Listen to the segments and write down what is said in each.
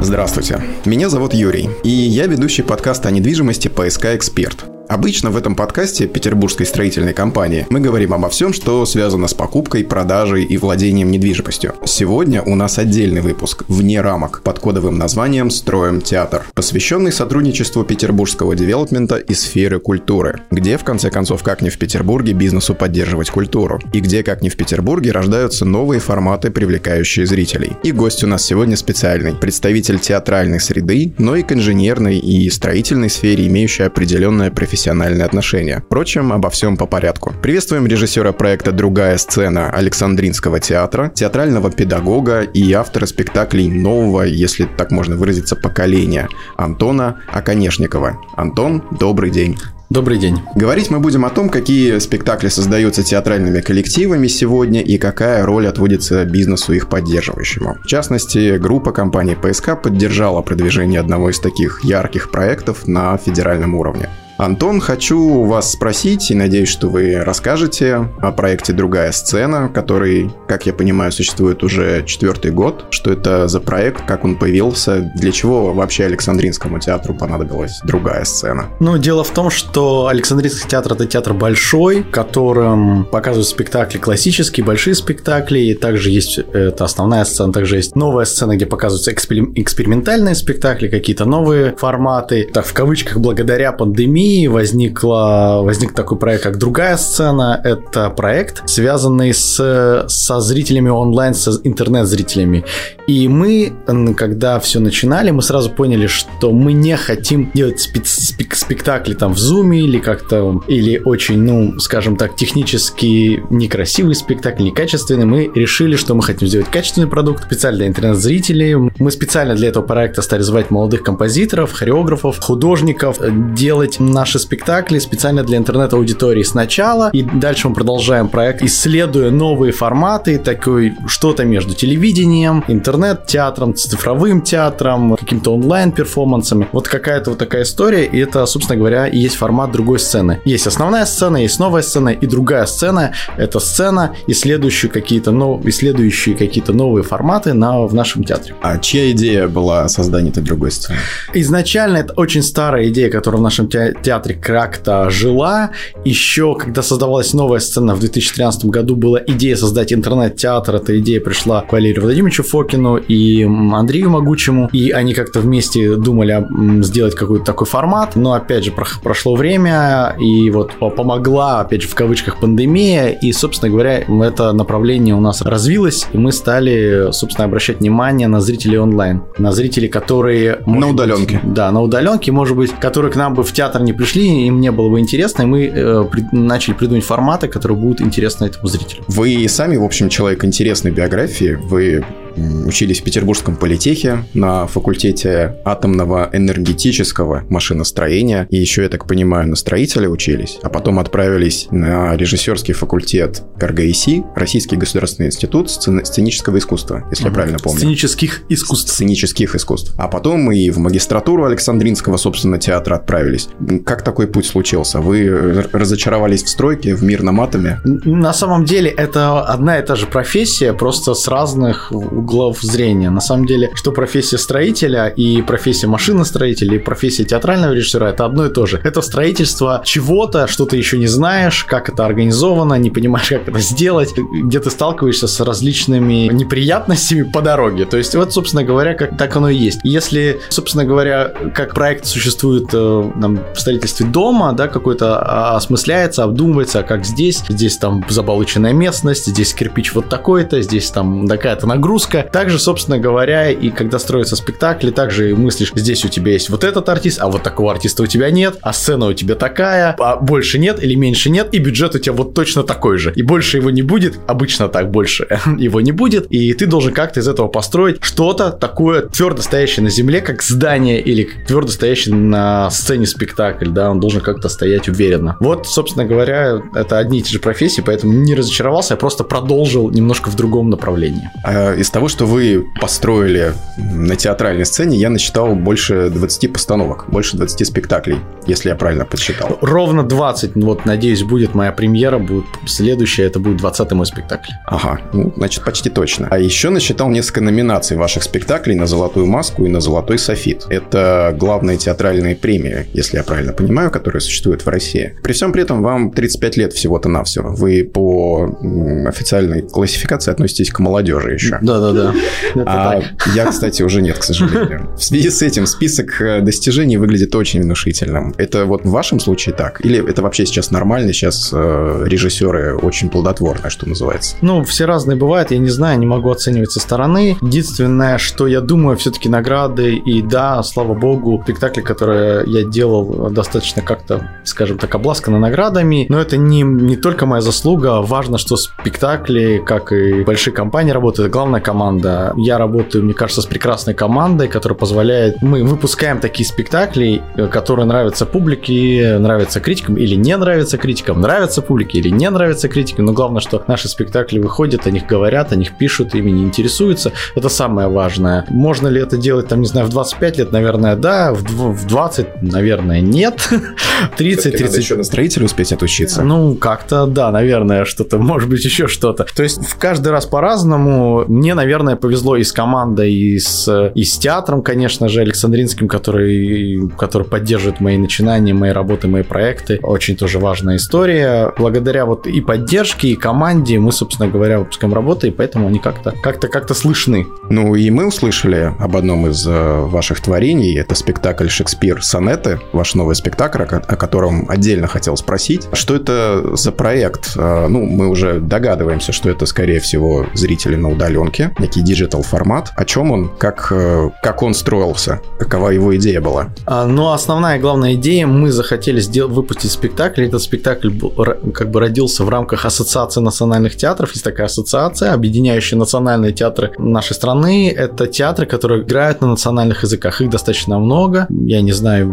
Здравствуйте, меня зовут Юрий, и я ведущий подкаста о недвижимости «ПСК Эксперт». Обычно в этом подкасте Петербургской строительной компании мы говорим обо всем, что связано с покупкой, продажей и владением недвижимостью. Сегодня у нас отдельный выпуск «Вне рамок» под кодовым названием «Строим театр», посвященный сотрудничеству петербургского девелопмента и сферы культуры, где, в конце концов, как не в Петербурге, бизнесу поддерживать культуру, и где, как не в Петербурге, рождаются новые форматы, привлекающие зрителей. И гость у нас сегодня специальный, представитель театральной среды, но и к инженерной и строительной сфере, имеющий определенное профессиональное профессиональные отношения. Впрочем, обо всем по порядку. Приветствуем режиссера проекта «Другая сцена» Александринского театра, театрального педагога и автора спектаклей нового, если так можно выразиться, поколения Антона Оконешникова. Антон, добрый день. Добрый день. Говорить мы будем о том, какие спектакли создаются театральными коллективами сегодня и какая роль отводится бизнесу их поддерживающему. В частности, группа компании ПСК поддержала продвижение одного из таких ярких проектов на федеральном уровне. Антон, хочу вас спросить, и надеюсь, что вы расскажете о проекте «Другая сцена», который, как я понимаю, существует уже четвертый год. Что это за проект, как он появился, для чего вообще Александринскому театру понадобилась другая сцена? Ну, дело в том, что Александринский театр – это театр большой, которым показывают спектакли классические, большие спектакли, и также есть это основная сцена, также есть новая сцена, где показываются экспериментальные спектакли, какие-то новые форматы. Так, в кавычках, благодаря пандемии пандемии возникла, возник такой проект, как «Другая сцена». Это проект, связанный с, со зрителями онлайн, с интернет-зрителями. И мы, когда все начинали, мы сразу поняли, что мы не хотим делать спек спек спектакли там в зуме или как-то, или очень, ну, скажем так, технически некрасивый спектакль, некачественный. Мы решили, что мы хотим сделать качественный продукт специально для интернет-зрителей. Мы специально для этого проекта стали звать молодых композиторов, хореографов, художников, делать наши спектакли специально для интернет-аудитории сначала, и дальше мы продолжаем проект, исследуя новые форматы, такой что-то между телевидением, интернет-театром, цифровым театром, каким-то онлайн-перформансами. Вот какая-то вот такая история, и это, собственно говоря, и есть формат другой сцены. Есть основная сцена, есть новая сцена, и другая сцена — это сцена, исследующая какие-то, ну, исследующие какие-то новые форматы на, в нашем театре. А чья идея была создания этой другой сцены? Изначально это очень старая идея, которая в нашем те театре как-то жила. Еще, когда создавалась новая сцена в 2013 году, была идея создать интернет-театр. Эта идея пришла к Валерию Владимировичу Фокину и Андрею Могучему. И они как-то вместе думали сделать какой-то такой формат. Но, опять же, прошло время, и вот помогла, опять же, в кавычках, пандемия. И, собственно говоря, это направление у нас развилось, и мы стали, собственно, обращать внимание на зрителей онлайн. На зрителей, которые... На удаленке. Быть, да, на удаленке, может быть, которые к нам бы в театр не пришли, им не было бы интересно, и мы э, при, начали придумать форматы, которые будут интересны этому зрителю. Вы сами, в общем, человек интересной биографии, вы учились в Петербургском политехе на факультете атомного энергетического машиностроения. И еще, я так понимаю, на строителя учились. А потом отправились на режиссерский факультет РГИСИ, Российский государственный институт сценического искусства, если угу. я правильно помню. Сценических искусств. Сценических искусств. А потом и в магистратуру Александринского, собственно, театра отправились. Как такой путь случился? Вы разочаровались в стройке, в мирном атоме? На самом деле, это одна и та же профессия, просто с разных углов зрения. На самом деле, что профессия строителя и профессия машиностроителя и профессия театрального режиссера это одно и то же. Это строительство чего-то, что ты еще не знаешь, как это организовано, не понимаешь, как это сделать, где ты сталкиваешься с различными неприятностями по дороге. То есть вот, собственно говоря, как так оно и есть. Если, собственно говоря, как проект существует э, там, в строительстве дома, да, какой-то а, осмысляется, обдумывается, как здесь, здесь там заболоченная местность, здесь кирпич вот такой-то, здесь там такая-то нагрузка, нагрузка. Также, собственно говоря, и когда строятся спектакли, также мыслишь, здесь у тебя есть вот этот артист, а вот такого артиста у тебя нет, а сцена у тебя такая, а больше нет или меньше нет, и бюджет у тебя вот точно такой же. И больше его не будет, обычно так больше его не будет, и ты должен как-то из этого построить что-то такое твердо стоящее на земле, как здание или твердо стоящее на сцене спектакль, да, он должен как-то стоять уверенно. Вот, собственно говоря, это одни и те же профессии, поэтому не разочаровался, я просто продолжил немножко в другом направлении. А из того, того, что вы построили на театральной сцене, я насчитал больше 20 постановок, больше 20 спектаклей, если я правильно подсчитал. Ровно 20. Вот, надеюсь, будет моя премьера, будет следующая, это будет 20 мой спектакль. Ага, ну, значит, почти точно. А еще насчитал несколько номинаций ваших спектаклей на «Золотую маску» и на «Золотой софит». Это главные театральные премии, если я правильно понимаю, которые существуют в России. При всем при этом вам 35 лет всего-то навсего. Вы по официальной классификации относитесь к молодежи еще. Да-да-да. А я, кстати, уже нет, к сожалению. В связи с этим список э, достижений выглядит очень внушительным. Это вот в вашем случае так? Или это вообще сейчас нормально? Сейчас э, режиссеры очень плодотворные, что называется? Ну, все разные бывают. Я не знаю, не могу оценивать со стороны. Единственное, что я думаю, все-таки награды. И да, слава богу, спектакли, которые я делал, достаточно как-то, скажем так, обласканы наградами. Но это не, не только моя заслуга. Важно, что спектакли, как и большие компании работают, главная команда. Я работаю, мне кажется, с прекрасной командой, которая позволяет... Мы выпускаем такие спектакли, которые нравятся публике, нравятся критикам или не нравятся критикам, нравятся публике или не нравятся критикам. Но главное, что наши спектакли выходят, о них говорят, о них пишут, ими не интересуются. Это самое важное. Можно ли это делать, там, не знаю, в 25 лет, наверное, да, в 20, наверное, нет. 30, 30. еще на строителя успеть отучиться. Ну, как-то, да, наверное, что-то, может быть, еще что-то. То есть в каждый раз по-разному. Мне, наверное, повезло и с командой, и с, и с театром, конечно же, Александринским, который, который поддерживает мои начинания, мои работы, мои проекты. Очень тоже важная история. Благодаря вот и поддержке, и команде мы, собственно говоря, выпускаем работы, и поэтому они как-то как-то как-то слышны. Ну и мы услышали об одном из э, ваших творений. Это спектакль «Шекспир. Сонеты», ваш новый спектакль, о котором отдельно хотел спросить. Что это за проект? Э, ну, мы уже догадываемся, что это, скорее всего, зрители на удаленке, некий digital формат. О чем он? Как, э, как он строился? Какова его идея была? А, ну, основная главная идея, мы захотели сделать, выпустить спектакль. Этот спектакль как бы родился в рамках Ассоциации национальных театров. Есть такая ассоциация, объединяющая национальные театры нашей страны. Это театры, которые играют на национальных языках. Их достаточно много. Я не знаю,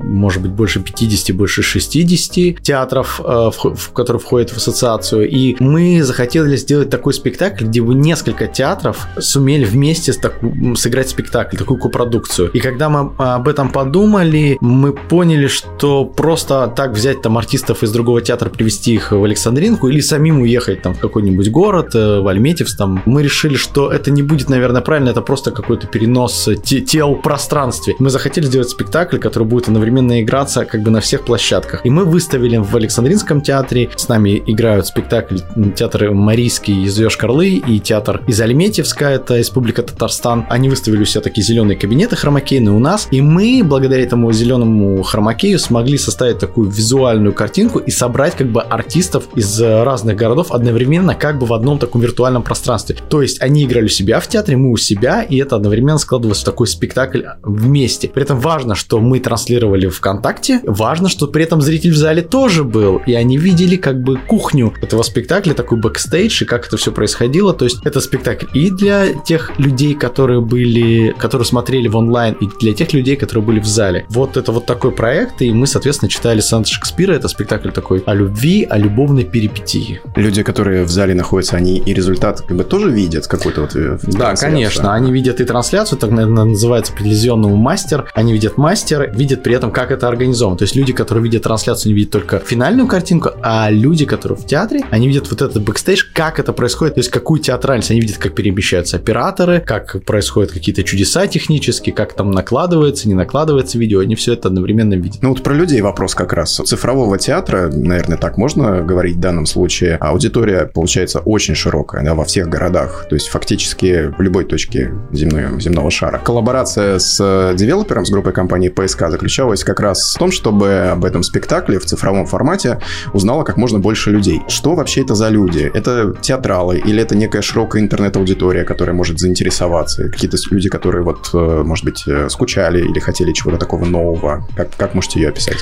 может быть, больше 50, больше 60 театров, э, в которые входят в ассоциацию. И мы захотели сделать такой спектакль, где бы несколько театров сумели вместе таку, сыграть спектакль, такую копродукцию. И когда мы об этом подумали, мы поняли, что просто так взять там артистов из другого театра, привести их в Александринку или самим уехать там в какой-нибудь город, э, в Альметьевск, там, мы решили, что это не будет, наверное, правильно, это просто какой-то перенос тел в пространстве. Мы захотели сделать спектакль, который будет одновременно играться как бы на всех площадках. И мы выставили в Александринском театре, с нами играют спектакль театр Марийский из Йошкар-Олы и театр из Альметьевска, это Республика Татарстан. Они выставили у себя такие зеленые кабинеты хромакейные у нас, и мы, благодаря этому зеленому хромакею, смогли составить такую визуальную картинку и собрать как бы артистов из разных городов одновременно как бы в одном таком виртуальном пространстве. То есть они играли у себя в театре, мы у себя, и это одновременно складывалось в такой спектакль вместе. При этом важно, что мы транслировали ВКонтакте, важно, что при этом зритель в зале тоже был, и они видели как бы кухню этого спектакля, такой бэкстейдж, и как это все происходило. То есть это спектакль и для тех людей, которые были, которые смотрели в онлайн, и для тех людей, которые были в зале. Вот это вот такой проект, и мы, соответственно, читали сонеты Шекспира. Это спектакль такой о любви, о любовной перипетии. Люди, которые в зале находятся, они и результат как бы тоже видят какой-то вот э, Да, конечно. Они видят и трансляцию, так, наверное, называется телевизионный мастер. Они видят мастер, видят при этом, как это организовано. То есть люди, которые видят трансляцию, не видят только финальную картинку, а люди, которые в театре, они видят вот этот бэкстейдж, как это происходит, то есть какую театральность. Они видят, как перемещаются операторы, как происходят какие-то чудеса технические, как там накладывается, не накладывается видео. Они все это одновременно видят. Ну вот про людей вопрос как раз. Цифрового театра, наверное, так можно говорить в данном случае. Аудитория, получается, очень широкая, да, во всех городах. То есть фактически в любой точке земной, земного шара. Коллаборация с девелопером, с группой компании PSK заключалась как раз в том, чтобы об этом спектакле в цифровом формате узнало как можно больше людей. Что вообще это за люди? Это театралы или это некая широкая интернет-аудитория, которая может заинтересоваться? Какие-то люди, которые вот, э, может быть, э, скучали или хотели чего-то такого нового? Как, как можете ее описать?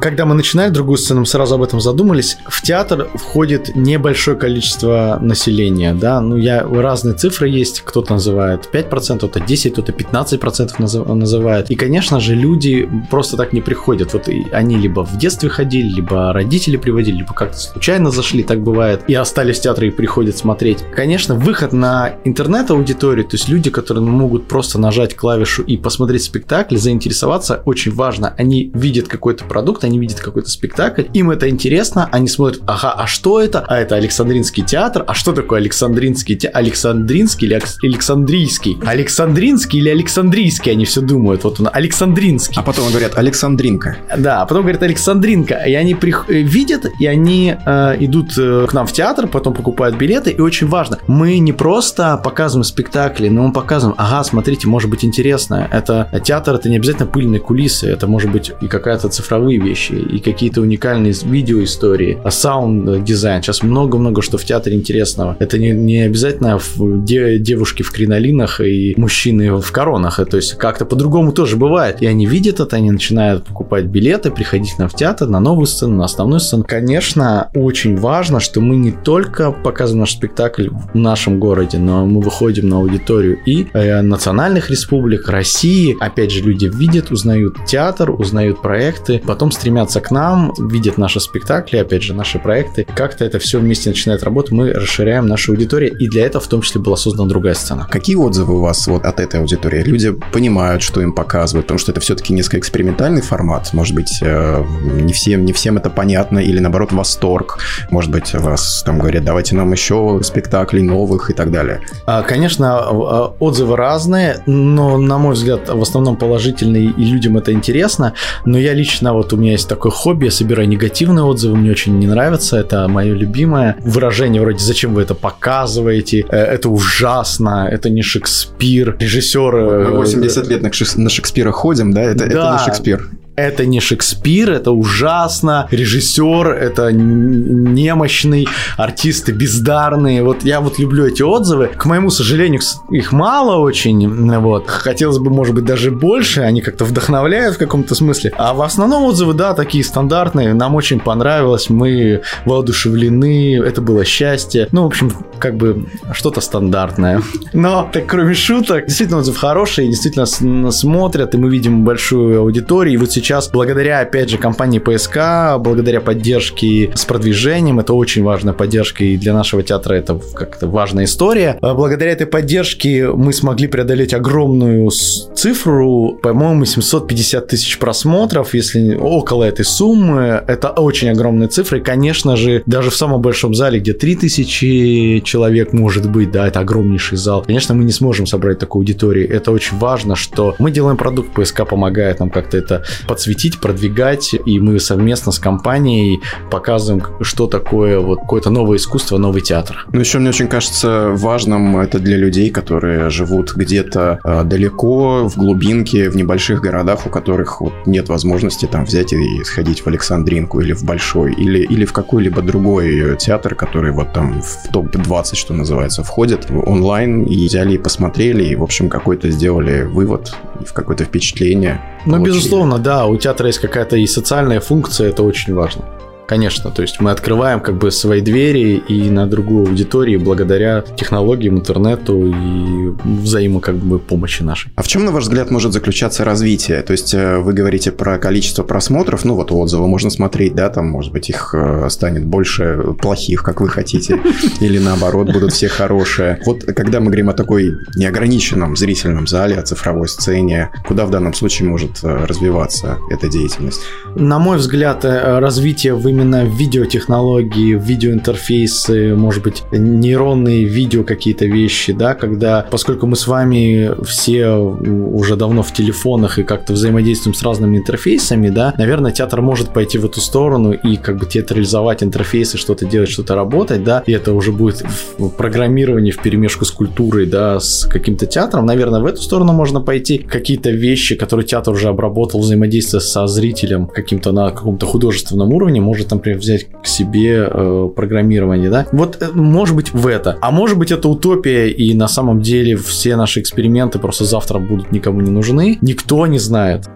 Когда мы начинали другую сцену, мы сразу об этом задумались. В театр входит небольшое количество населения, да, ну я разные цифры есть, кто-то называет 5%, кто-то 10%, кто-то 15% называет. И, конечно же, люди просто так не приходят. Вот они либо в детстве ходили, либо родители приводили, либо как-то случайно зашли, так бывает, и остались в театре и приходят смотреть. Конечно, выход на интернет-аудитории, то есть люди, которые могут просто нажать клавишу и посмотреть спектакль, заинтересоваться, очень важно. Они видят какой-то продукт, они видят какой-то спектакль, им это интересно, они смотрят, ага, а что это? А это Александринский театр. А что такое Александринский театр? Александринский или Александрийский? Александринский или Александрийский? Они все думают. Вот он, Александринский. А потом говорят Александринка. Да, а потом говорят Александринка. И они прих... Э, видят, и они э, идут э, к нам в театр, потом покупают билеты. И очень важно, мы не просто показываем спектакли, но мы показываем, ага, смотрите, может быть интересно. Это театр, это не обязательно пыльные кулисы, это может быть и какая-то цифровые вещи, и какие-то уникальные видеоистории, а саунд-дизайн. Сейчас много-много что в театре интересного. Это не, не обязательно в де, девушки в кринолинах и мужчины в коронах. То есть как-то по-другому тоже бывает. И они видят это, они начинают покупать билеты, приходить нам в театр, на новую сцену, на основную сцену. Конечно, очень важно, что мы не только показываем наш спектакль в нашем городе, но мы выходим на аудиторию и э, национальных республик, России. Опять же, люди видят, узнают театр, узнают проекты, потом стремятся к нам, видят наши спектакли, опять же, наши проекты. Как-то это все вместе начинает работать, мы расширяем нашу аудиторию, и для этого в том числе была создана другая сцена. Какие отзывы у вас вот от этой аудитории? Люди понимают, что им показывают, потому что это все-таки несколько экспериментальный формат. Может быть, э, не всем, не всем это понятно, или наоборот, восторг. Может быть, вас там говорят, давайте нам еще спектаклей новых и так далее. А, конечно, а, отзывы разные, но, на мой взгляд, в основном положительные, и людям это интересно. Но я лично, вот у меня есть такое хобби, я собираю негативные отзывы, мне очень не нравится, это мое любимое. Выражение вроде «Зачем вы это показываете?» э, Это ужасно, это не Шекспир. Режиссер... Мы 80 лет на Шекспира ходим, да? Это, да. это не Шекспир это не Шекспир, это ужасно, режиссер, это немощный, артисты бездарные. Вот я вот люблю эти отзывы. К моему сожалению, их мало очень. Вот. Хотелось бы, может быть, даже больше. Они как-то вдохновляют в каком-то смысле. А в основном отзывы, да, такие стандартные. Нам очень понравилось, мы воодушевлены, это было счастье. Ну, в общем, как бы что-то стандартное. Но, так, кроме шуток, действительно отзыв хороший, действительно смотрят, и мы видим большую аудиторию. И вот сейчас сейчас, благодаря, опять же, компании ПСК, благодаря поддержке с продвижением, это очень важная поддержка, и для нашего театра это как-то важная история. А благодаря этой поддержке мы смогли преодолеть огромную цифру, по-моему, 750 тысяч просмотров, если около этой суммы. Это очень огромная цифра, и, конечно же, даже в самом большом зале, где 3000 человек может быть, да, это огромнейший зал, конечно, мы не сможем собрать такую аудиторию. Это очень важно, что мы делаем продукт, ПСК помогает нам как-то это подсветить, продвигать, и мы совместно с компанией показываем, что такое вот какое-то новое искусство, новый театр. Ну, еще мне очень кажется важным это для людей, которые живут где-то э, далеко, в глубинке, в небольших городах, у которых вот нет возможности там взять и сходить в Александринку или в Большой, или, или в какой-либо другой театр, который вот там в топ-20, что называется, входит онлайн, и взяли и посмотрели, и, в общем, какой-то сделали вывод, в какое-то впечатление. Ну, безусловно, да, у театра есть какая-то и социальная функция, это очень важно. Конечно, то есть мы открываем как бы свои двери и на другую аудиторию благодаря технологиям, интернету и взаимо как бы помощи нашей. А в чем, на ваш взгляд, может заключаться развитие? То есть э, вы говорите про количество просмотров, ну вот отзывы можно смотреть, да, там, может быть, их э, станет больше плохих, как вы хотите, или наоборот, будут все хорошие. Вот когда мы говорим о такой неограниченном зрительном зале, о цифровой сцене, куда в данном случае может э, развиваться эта деятельность? На мой взгляд, развитие в именно в видеотехнологии, в видеоинтерфейсы, может быть, нейронные видео какие-то вещи, да, когда, поскольку мы с вами все уже давно в телефонах и как-то взаимодействуем с разными интерфейсами, да, наверное, театр может пойти в эту сторону и как бы театрализовать интерфейсы, что-то делать, что-то работать, да, и это уже будет в программировании в перемешку с культурой, да, с каким-то театром, наверное, в эту сторону можно пойти. Какие-то вещи, которые театр уже обработал, взаимодействие со зрителем каким-то на каком-то художественном уровне, может может, например, взять к себе э, программирование, да? Вот, э, может быть, в это. А может быть, это утопия, и на самом деле все наши эксперименты просто завтра будут никому не нужны. Никто не знает.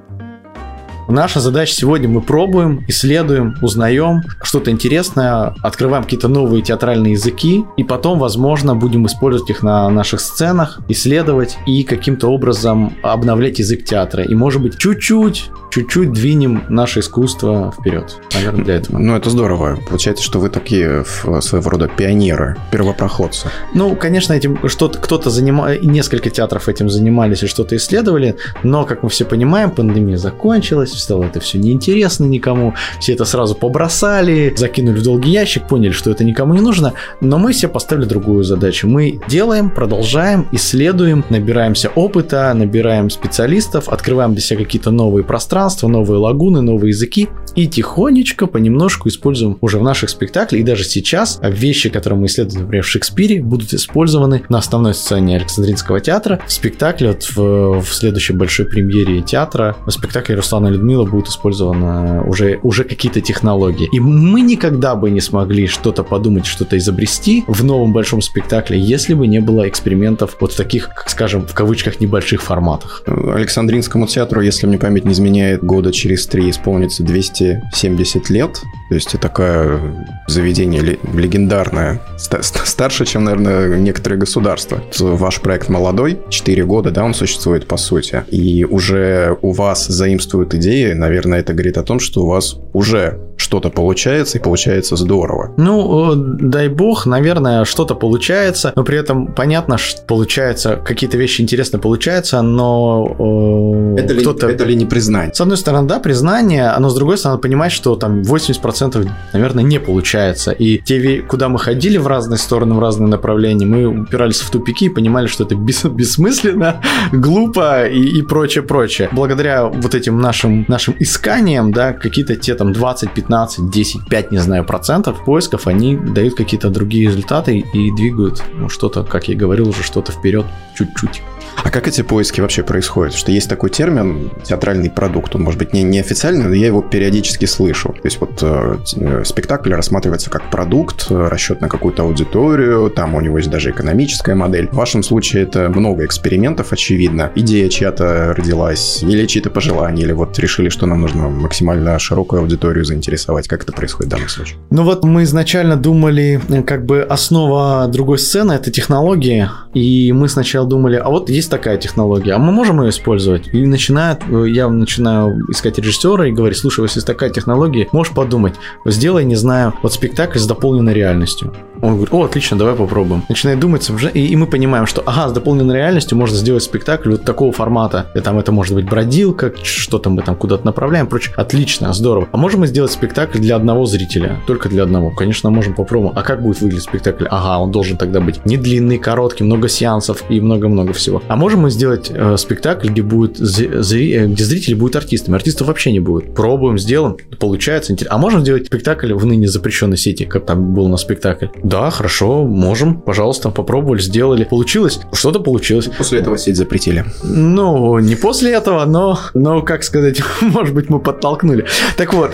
Наша задача сегодня мы пробуем, исследуем, узнаем что-то интересное, открываем какие-то новые театральные языки, и потом, возможно, будем использовать их на наших сценах, исследовать и каким-то образом обновлять язык театра. И, может быть, чуть-чуть, чуть-чуть двинем наше искусство вперед. Наверное, для этого. Ну, это здорово. Получается, что вы такие своего рода пионеры, первопроходцы. Ну, конечно, этим что-то кто-то занимал, несколько театров этим занимались и что-то исследовали, но, как мы все понимаем, пандемия закончилась, стало это все неинтересно никому, все это сразу побросали, закинули в долгий ящик, поняли, что это никому не нужно, но мы себе поставили другую задачу. Мы делаем, продолжаем, исследуем, набираемся опыта, набираем специалистов, открываем для себя какие-то новые пространства, новые лагуны, новые языки и тихонечко, понемножку используем уже в наших спектаклях. И даже сейчас вещи, которые мы исследуем, например, в Шекспире, будут использованы на основной сцене Александринского театра. В спектакле, вот в, в следующей большой премьере театра, в спектакле Руслана Людмила будут использованы уже, уже какие-то технологии. И мы никогда бы не смогли что-то подумать, что-то изобрести в новом большом спектакле, если бы не было экспериментов вот в таких, как скажем, в кавычках небольших форматах. Александринскому театру, если мне память не изменяет, года через три исполнится 270 лет. То есть это такое заведение легендарное, старше, чем, наверное, некоторые государства. Ваш проект молодой, 4 года, да, он существует по сути. И уже у вас заимствуют идеи, наверное, это говорит о том, что у вас уже что-то получается и получается здорово. Ну, дай бог, наверное, что-то получается, но при этом понятно, что получается, какие-то вещи интересно получаются, но это кто-то... Ли, это ли не признание? С одной стороны, да, признание, но с другой стороны, понимать, что там 80%, наверное, не получается. И те, куда мы ходили в разные стороны, в разные направления, мы упирались в тупики и понимали, что это бес, бессмысленно, глупо и, и прочее, прочее. Благодаря вот этим нашим, нашим исканиям, да, какие-то те там 20, 15, 10, 5, не знаю, процентов поисков, они дают какие-то другие результаты и двигают ну, что-то, как я говорил уже, что-то вперед чуть-чуть. А как эти поиски вообще происходят? Что есть такой термин театральный продукт, он может быть не неофициальный, но я его периодически слышу. То есть вот э, спектакль рассматривается как продукт, э, расчет на какую-то аудиторию, там у него есть даже экономическая модель. В вашем случае это много экспериментов, очевидно. Идея чья-то родилась, или чьи-то пожелания, или вот решили, что нам нужно максимально широкую аудиторию заинтересовать. Как это происходит в данном случае? Ну вот мы изначально думали, как бы основа другой сцены — это технологии, и мы сначала думали, а вот есть такая технология, а мы можем ее использовать? И начинает, я начинаю искать режиссера и говорить, слушай, если есть такая технология, можешь подумать, сделай, не знаю, вот спектакль с дополненной реальностью. Он говорит, о, отлично, давай попробуем. Начинает думать, и, и мы понимаем, что, ага, с дополненной реальностью можно сделать спектакль вот такого формата. И там это может быть бродилка, что-то мы там куда-то направляем, прочее. Отлично, здорово. А можем мы сделать спектакль для одного зрителя? Только для одного. Конечно, можем попробовать. А как будет выглядеть спектакль? Ага, он должен тогда быть не длинный, короткий, много сеансов и много-много всего. А можем мы сделать э, спектакль, где будет зри, э, где зрители будут артистами? Артистов вообще не будет. Пробуем, сделаем, получается. Интересно. А можем сделать спектакль в ныне запрещенной сети, как там был на спектакль? Да, хорошо, можем, пожалуйста, попробовали, сделали. Получилось? Что-то получилось. После этого сеть запретили. Ну, не после этого, но, но как сказать, может быть, мы подтолкнули. Так вот,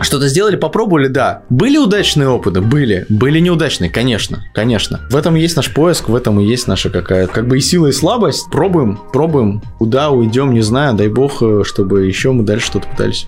что-то сделали, попробовали, да. Были удачные опыты? Были. Были неудачные, конечно, конечно. В этом есть наш поиск, в этом и есть наша какая как бы и сила, и слабость. Пробуем, пробуем. Куда уйдем, не знаю, дай бог, э, чтобы еще мы дальше что-то пытались.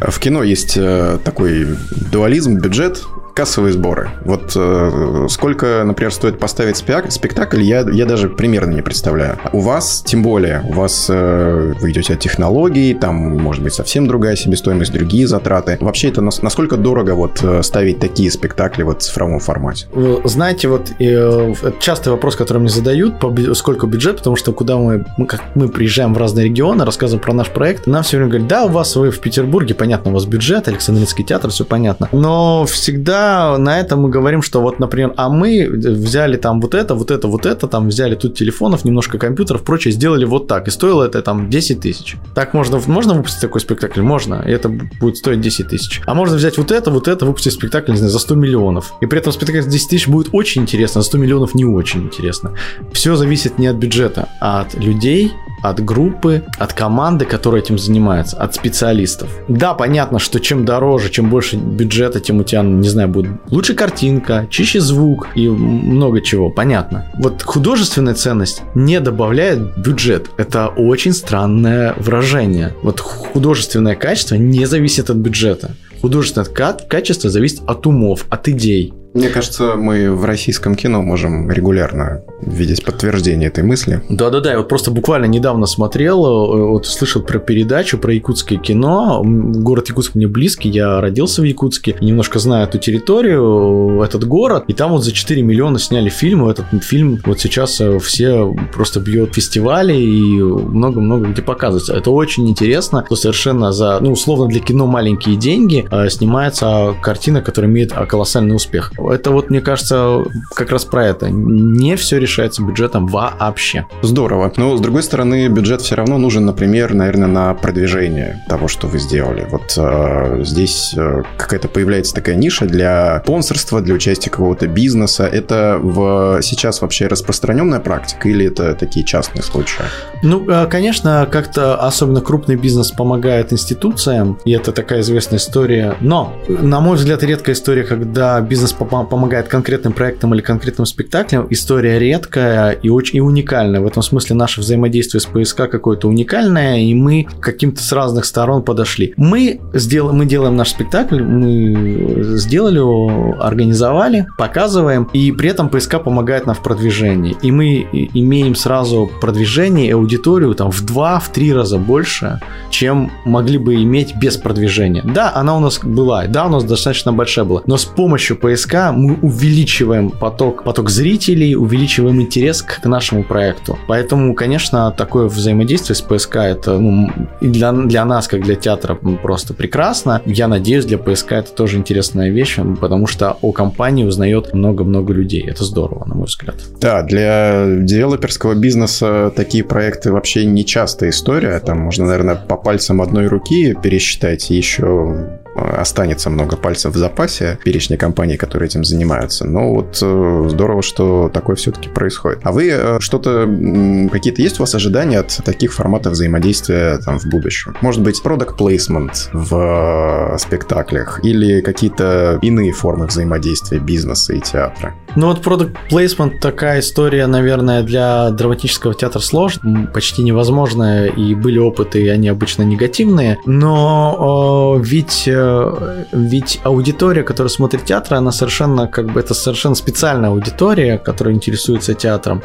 В кино есть э, такой дуализм, бюджет кассовые сборы. Вот э, сколько, например, стоит поставить спектакль, я, я даже примерно не представляю. У вас, тем более, у вас э, вы идете от технологий, там может быть совсем другая себестоимость, другие затраты. Вообще это нас, насколько дорого вот э, ставить такие спектакли вот в цифровом формате? Знаете, вот э, частый вопрос, который мне задают, по, сколько бюджет, потому что куда мы, мы, как мы приезжаем в разные регионы, рассказываем про наш проект, нам все время говорят, да, у вас вы в Петербурге, понятно, у вас бюджет, Александринский театр, все понятно. Но всегда на этом мы говорим, что вот, например, а мы взяли там вот это, вот это, вот это, там взяли тут телефонов, немножко компьютеров, прочее, сделали вот так. И стоило это там 10 тысяч. Так можно, можно выпустить такой спектакль? Можно. И это будет стоить 10 тысяч. А можно взять вот это, вот это, выпустить спектакль, не знаю, за 100 миллионов. И при этом спектакль за 10 тысяч будет очень интересно, а за 100 миллионов не очень интересно. Все зависит не от бюджета, а от людей, от группы, от команды, которая этим занимается, от специалистов. Да, понятно, что чем дороже, чем больше бюджета, тем у тебя, не знаю, будет лучше картинка, чище звук и много чего, понятно. Вот художественная ценность не добавляет бюджет. Это очень странное выражение. Вот художественное качество не зависит от бюджета. Художественное качество зависит от умов, от идей. Мне кажется, мы в российском кино можем регулярно видеть подтверждение этой мысли. Да-да-да, я вот просто буквально недавно смотрел, э, вот слышал про передачу про якутское кино. Город Якутск мне близкий, я родился в Якутске, немножко знаю эту территорию, этот город, и там вот за 4 миллиона сняли фильм, этот фильм вот сейчас э, все просто бьет фестивали и много-много где показывается. Это очень интересно, что совершенно за, ну, условно для кино маленькие деньги э, снимается картина, которая имеет колоссальный успех. Это вот, мне кажется, как раз про это. Не все решается бюджетом вообще. Здорово. Но, с другой стороны, бюджет все равно нужен, например, наверное, на продвижение того, что вы сделали. Вот э, здесь э, какая-то появляется такая ниша для спонсорства, для участия какого-то бизнеса. Это в, сейчас вообще распространенная практика или это такие частные случаи? Ну, э, конечно, как-то особенно крупный бизнес помогает институциям, и это такая известная история. Но, на мой взгляд, редкая история, когда бизнес помогает конкретным проектам или конкретным спектаклям, история редкая и очень и уникальная. В этом смысле наше взаимодействие с ПСК какое-то уникальное, и мы каким-то с разных сторон подошли. Мы, сделаем, мы делаем наш спектакль, мы сделали организовали, показываем, и при этом ПСК помогает нам в продвижении. И мы имеем сразу продвижение и аудиторию там в два, в три раза больше, чем могли бы иметь без продвижения. Да, она у нас была, да, у нас достаточно большая была, но с помощью ПСК мы увеличиваем поток, поток зрителей, увеличиваем интерес к, к нашему проекту. Поэтому, конечно, такое взаимодействие с ПСК это ну, для, для нас, как для театра, просто прекрасно. Я надеюсь, для ПСК это тоже интересная вещь, потому что о компании узнает много-много людей. Это здорово, на мой взгляд. Да, для девелоперского бизнеса такие проекты вообще не частая история. Там можно, наверное, по пальцам одной руки пересчитать еще останется много пальцев в запасе перечня компаний, которые этим занимаются. Но вот э, здорово, что такое все-таки происходит. А вы э, что-то, какие-то есть у вас ожидания от таких форматов взаимодействия там в будущем? Может быть, product placement в э, спектаклях или какие-то иные формы взаимодействия бизнеса и театра? Ну вот product placement такая история, наверное, для драматического театра сложная, почти невозможная, и были опыты, и они обычно негативные, но э, ведь ведь аудитория, которая смотрит театр, она совершенно, как бы, это совершенно специальная аудитория, которая интересуется театром,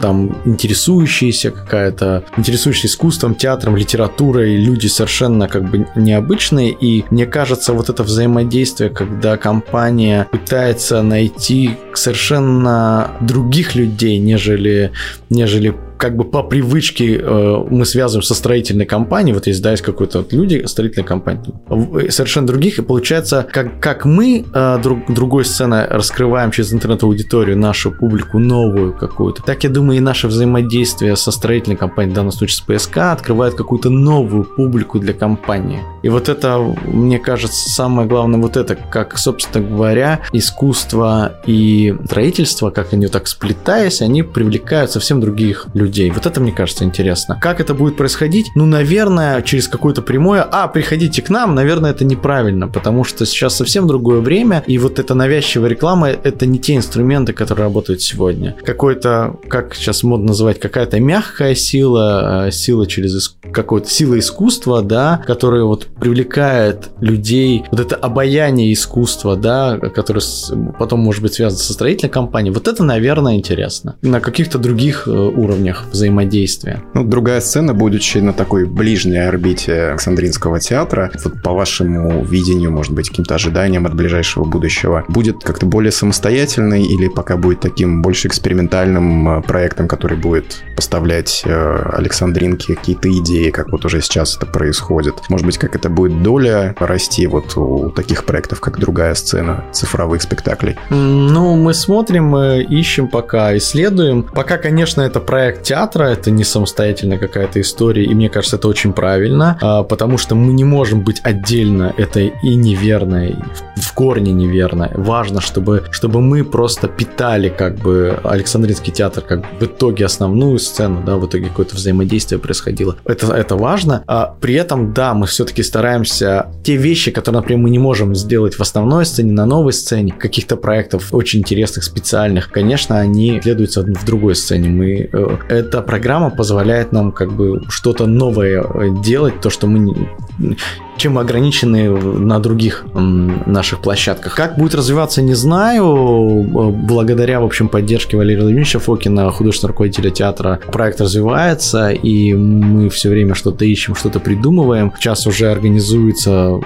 там, интересующаяся какая-то, интересующаяся искусством, театром, литературой, люди совершенно, как бы, необычные, и мне кажется, вот это взаимодействие, когда компания пытается найти совершенно других людей, нежели, нежели как бы по привычке э, мы связываем со строительной компанией, вот есть, да, есть какой-то вот люди, строительная компания, совершенно других, и получается, как, как мы э, друг, другой сценой раскрываем через интернет-аудиторию нашу публику новую какую-то, так, я думаю, и наше взаимодействие со строительной компанией, в данном случае с ПСК, открывает какую-то новую публику для компании. И вот это, мне кажется, самое главное вот это, как, собственно говоря, искусство и строительство, как они вот так сплетаясь, они привлекают совсем других людей людей. Вот это, мне кажется, интересно. Как это будет происходить? Ну, наверное, через какое-то прямое «А, приходите к нам», наверное, это неправильно, потому что сейчас совсем другое время, и вот эта навязчивая реклама – это не те инструменты, которые работают сегодня. Какой-то, как сейчас модно называть, какая-то мягкая сила, э, сила через какое-то сила искусства, да, которая вот привлекает людей, вот это обаяние искусства, да, которое потом может быть связано со строительной компанией, вот это, наверное, интересно. На каких-то других э, уровнях уровнях взаимодействия. Ну, другая сцена, будучи на такой ближней орбите Александринского театра, вот по вашему видению, может быть, каким-то ожиданиям от ближайшего будущего, будет как-то более самостоятельной или пока будет таким больше экспериментальным э, проектом, который будет поставлять э, Александринке какие-то идеи, как вот уже сейчас это происходит? Может быть, как это будет доля расти вот у таких проектов, как другая сцена цифровых спектаклей? Ну, мы смотрим, мы ищем пока, исследуем. Пока, конечно, это проект театра, это не самостоятельная какая-то история, и мне кажется, это очень правильно, а, потому что мы не можем быть отдельно, это и неверно, и в корне неверно. Важно, чтобы, чтобы мы просто питали как бы Александринский театр как в итоге основную сцену, да, в итоге какое-то взаимодействие происходило. Это, это важно. А при этом, да, мы все-таки стараемся те вещи, которые, например, мы не можем сделать в основной сцене, на новой сцене, каких-то проектов очень интересных, специальных, конечно, они следуются в другой сцене. Мы, э, эта программа позволяет нам как бы что-то новое э, делать, то, что мы чем мы ограничены на других наших площадках. Как будет развиваться, не знаю. Благодаря, в общем, поддержке Валерия Владимировича Фокина, художественного руководителя театра, проект развивается, и мы все время что-то ищем, что-то придумываем. Сейчас уже организуется,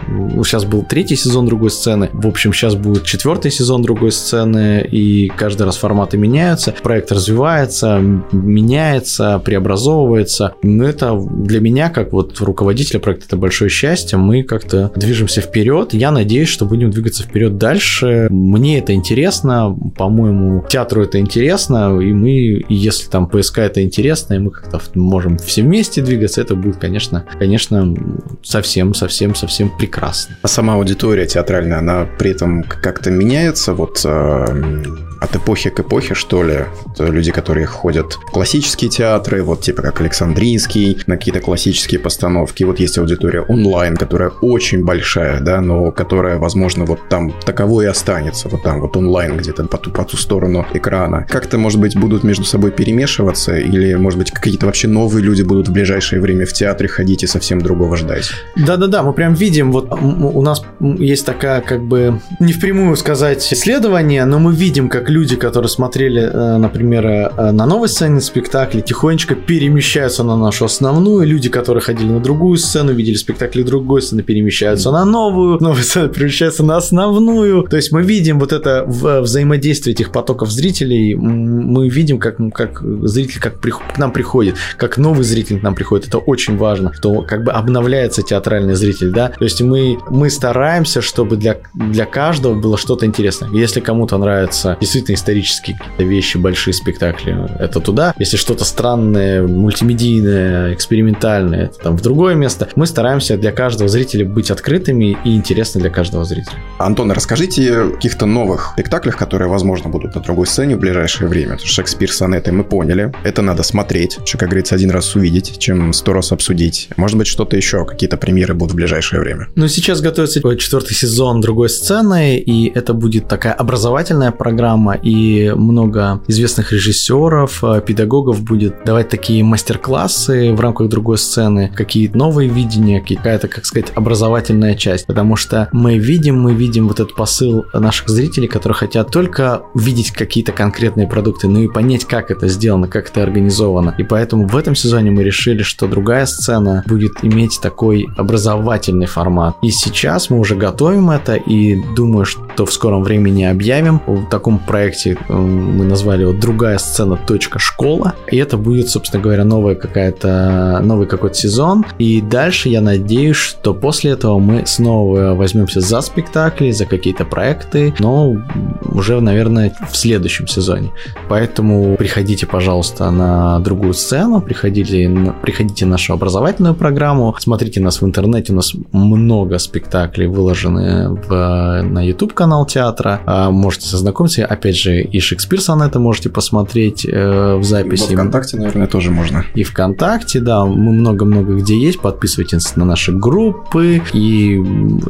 сейчас был третий сезон другой сцены, в общем, сейчас будет четвертый сезон другой сцены, и каждый раз форматы меняются, проект развивается, меняется, преобразовывается. Это для меня, как вот руководителя проекта, это большое счастье мы как-то движемся вперед. Я надеюсь, что будем двигаться вперед дальше. Мне это интересно, по-моему, театру это интересно, и мы, если там ПСК это интересно, и мы как-то можем все вместе двигаться, это будет, конечно, конечно, совсем, совсем, совсем прекрасно. А сама аудитория театральная, она при этом как-то меняется, вот э, от эпохи к эпохе, что ли. Это люди, которые ходят в классические театры, вот типа как Александрийский, на какие-то классические постановки. Вот есть аудитория онлайн, которая очень большая, да, но которая, возможно, вот там таковой и останется, вот там вот онлайн где-то по ту, по ту сторону экрана. Как-то, может быть, будут между собой перемешиваться, или, может быть, какие-то вообще новые люди будут в ближайшее время в театре ходить и совсем другого ждать. Да-да-да, мы прям видим, вот у нас есть такая, как бы, не впрямую сказать, исследование, но мы видим, как люди, которые смотрели, э, например, э, на новой сцене спектакля, тихонечко перемещаются на нашу основную, люди, которые ходили на другую сцену, видели спектакли другой сцены перемещаются на новую, новая перемещается на основную. То есть мы видим вот это взаимодействие этих потоков зрителей, мы видим, как, как зритель как при, к нам приходит, как новый зритель к нам приходит. Это очень важно, что как бы обновляется театральный зритель, да. То есть мы, мы стараемся, чтобы для, для каждого было что-то интересное. Если кому-то нравятся действительно исторические вещи, большие спектакли, это туда. Если что-то странное, мультимедийное, экспериментальное, это там в другое место. Мы стараемся для каждого зрителя быть открытыми и интересны для каждого зрителя. Антон, расскажите о каких-то новых спектаклях, которые, возможно, будут на другой сцене в ближайшее время. Шекспир, сонеты мы поняли. Это надо смотреть, что, как говорится, один раз увидеть, чем сто раз обсудить. Может быть, что-то еще, какие-то премьеры будут в ближайшее время. Ну, сейчас готовится четвертый сезон другой сцены, и это будет такая образовательная программа, и много известных режиссеров, э, педагогов будет давать такие мастер-классы в рамках другой сцены, какие-то новые видения, какая-то, как сказать, сказать, образовательная часть, потому что мы видим, мы видим вот этот посыл наших зрителей, которые хотят только видеть какие-то конкретные продукты, но и понять, как это сделано, как это организовано. И поэтому в этом сезоне мы решили, что другая сцена будет иметь такой образовательный формат. И сейчас мы уже готовим это и думаю, что в скором времени объявим. В таком проекте мы назвали его «Другая сцена. Школа». И это будет, собственно говоря, новая какая-то, новый какой-то сезон. И дальше я надеюсь, то после этого мы снова возьмемся за спектакли, за какие-то проекты, но уже, наверное, в следующем сезоне. Поэтому приходите, пожалуйста, на другую сцену, приходите, приходите на нашу образовательную программу, смотрите нас в интернете, у нас много спектаклей выложены в, на YouTube канал театра, а, можете ознакомиться, опять же, и Шекспир сонета можете посмотреть э, в записи. И ВКонтакте, наверное, тоже можно. И ВКонтакте, да, мы много-много где есть, подписывайтесь на наши группы, группы и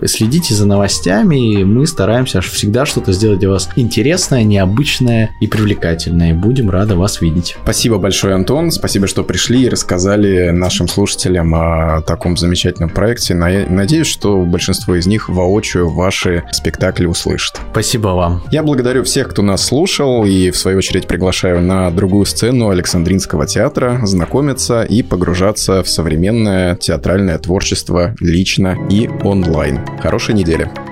следите за новостями. Мы стараемся всегда что-то сделать для вас интересное, необычное и привлекательное. Будем рады вас видеть. Спасибо большое, Антон. Спасибо, что пришли и рассказали нашим слушателям о таком замечательном проекте. Надеюсь, что большинство из них воочию ваши спектакли услышат. Спасибо вам. Я благодарю всех, кто нас слушал, и в свою очередь приглашаю на другую сцену Александринского театра знакомиться и погружаться в современное театральное творчество лично и онлайн. Хорошей недели!